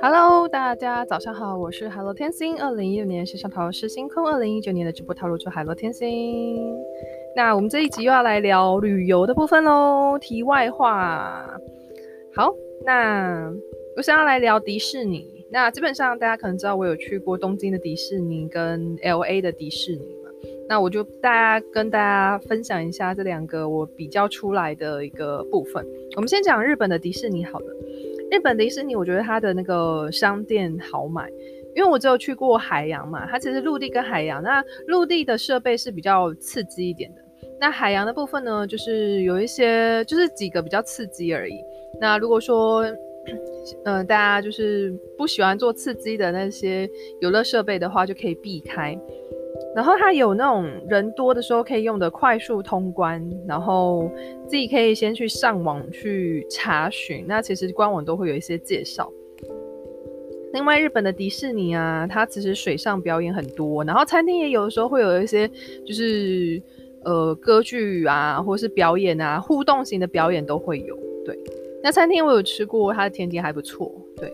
Hello，大家早上好，我是海螺天星。二零一六年线上塔罗师星空，二零一九年的直播套路主海螺天星。那我们这一集又要来聊旅游的部分喽。题外话，好，那我想要来聊迪士尼。那基本上大家可能知道，我有去过东京的迪士尼跟 LA 的迪士尼。那我就大家跟大家分享一下这两个我比较出来的一个部分。我们先讲日本的迪士尼好了。日本迪士尼，我觉得它的那个商店好买，因为我只有去过海洋嘛，它其实陆地跟海洋，那陆地的设备是比较刺激一点的，那海洋的部分呢，就是有一些就是几个比较刺激而已。那如果说，呃，大家就是不喜欢做刺激的那些游乐设备的话，就可以避开。然后它有那种人多的时候可以用的快速通关，然后自己可以先去上网去查询。那其实官网都会有一些介绍。另外，日本的迪士尼啊，它其实水上表演很多，然后餐厅也有的时候会有一些就是呃歌剧啊，或是表演啊，互动型的表演都会有。对，那餐厅我有吃过，它的甜点还不错。对。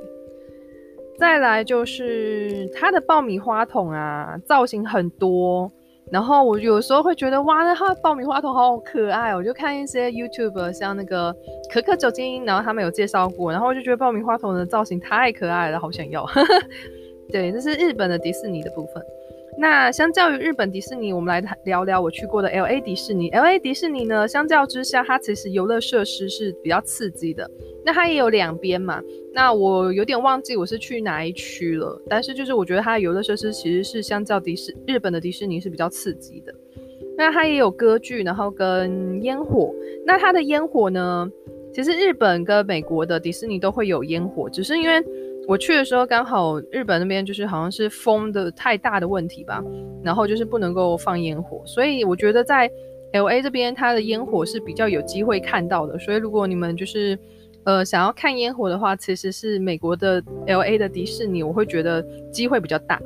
再来就是它的爆米花桶啊，造型很多，然后我有时候会觉得哇，那它的爆米花桶好可爱哦，我就看一些 YouTube，像那个可可酒精，然后他们有介绍过，然后我就觉得爆米花桶的造型太可爱了，好想要。对，这是日本的迪士尼的部分。那相较于日本迪士尼，我们来聊聊我去过的 LA 迪士尼。LA 迪士尼呢，相较之下，它其实游乐设施是比较刺激的。那它也有两边嘛。那我有点忘记我是去哪一区了，但是就是我觉得它的游乐设施其实是相较迪士日本的迪士尼是比较刺激的。那它也有歌剧，然后跟烟火。那它的烟火呢，其实日本跟美国的迪士尼都会有烟火，只是因为。我去的时候刚好日本那边就是好像是风的太大的问题吧，然后就是不能够放烟火，所以我觉得在 LA 这边它的烟火是比较有机会看到的。所以如果你们就是呃想要看烟火的话，其实是美国的 LA 的迪士尼，我会觉得机会比较大。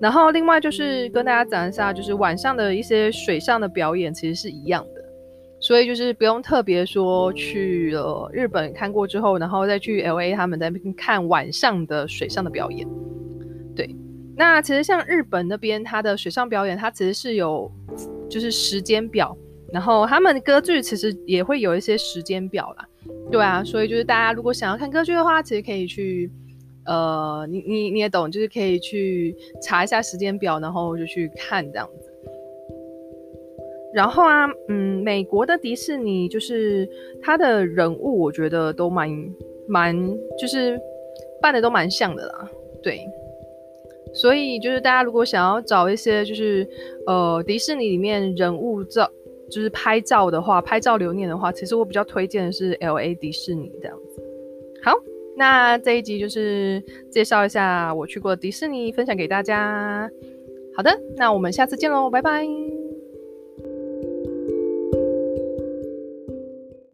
然后另外就是跟大家讲一下，就是晚上的一些水上的表演其实是一样的。所以就是不用特别说去了日本看过之后，然后再去 LA 他们在那边看晚上的水上的表演。对，那其实像日本那边，它的水上表演，它其实是有就是时间表，然后他们歌剧其实也会有一些时间表啦。对啊，所以就是大家如果想要看歌剧的话，其实可以去，呃，你你你也懂，就是可以去查一下时间表，然后就去看这样子。然后啊，嗯，美国的迪士尼就是它的人物，我觉得都蛮蛮，就是扮的都蛮像的啦。对，所以就是大家如果想要找一些就是呃迪士尼里面人物照，就是拍照的话，拍照留念的话，其实我比较推荐的是 LA 迪士尼这样子。好，那这一集就是介绍一下我去过迪士尼，分享给大家。好的，那我们下次见喽，拜拜。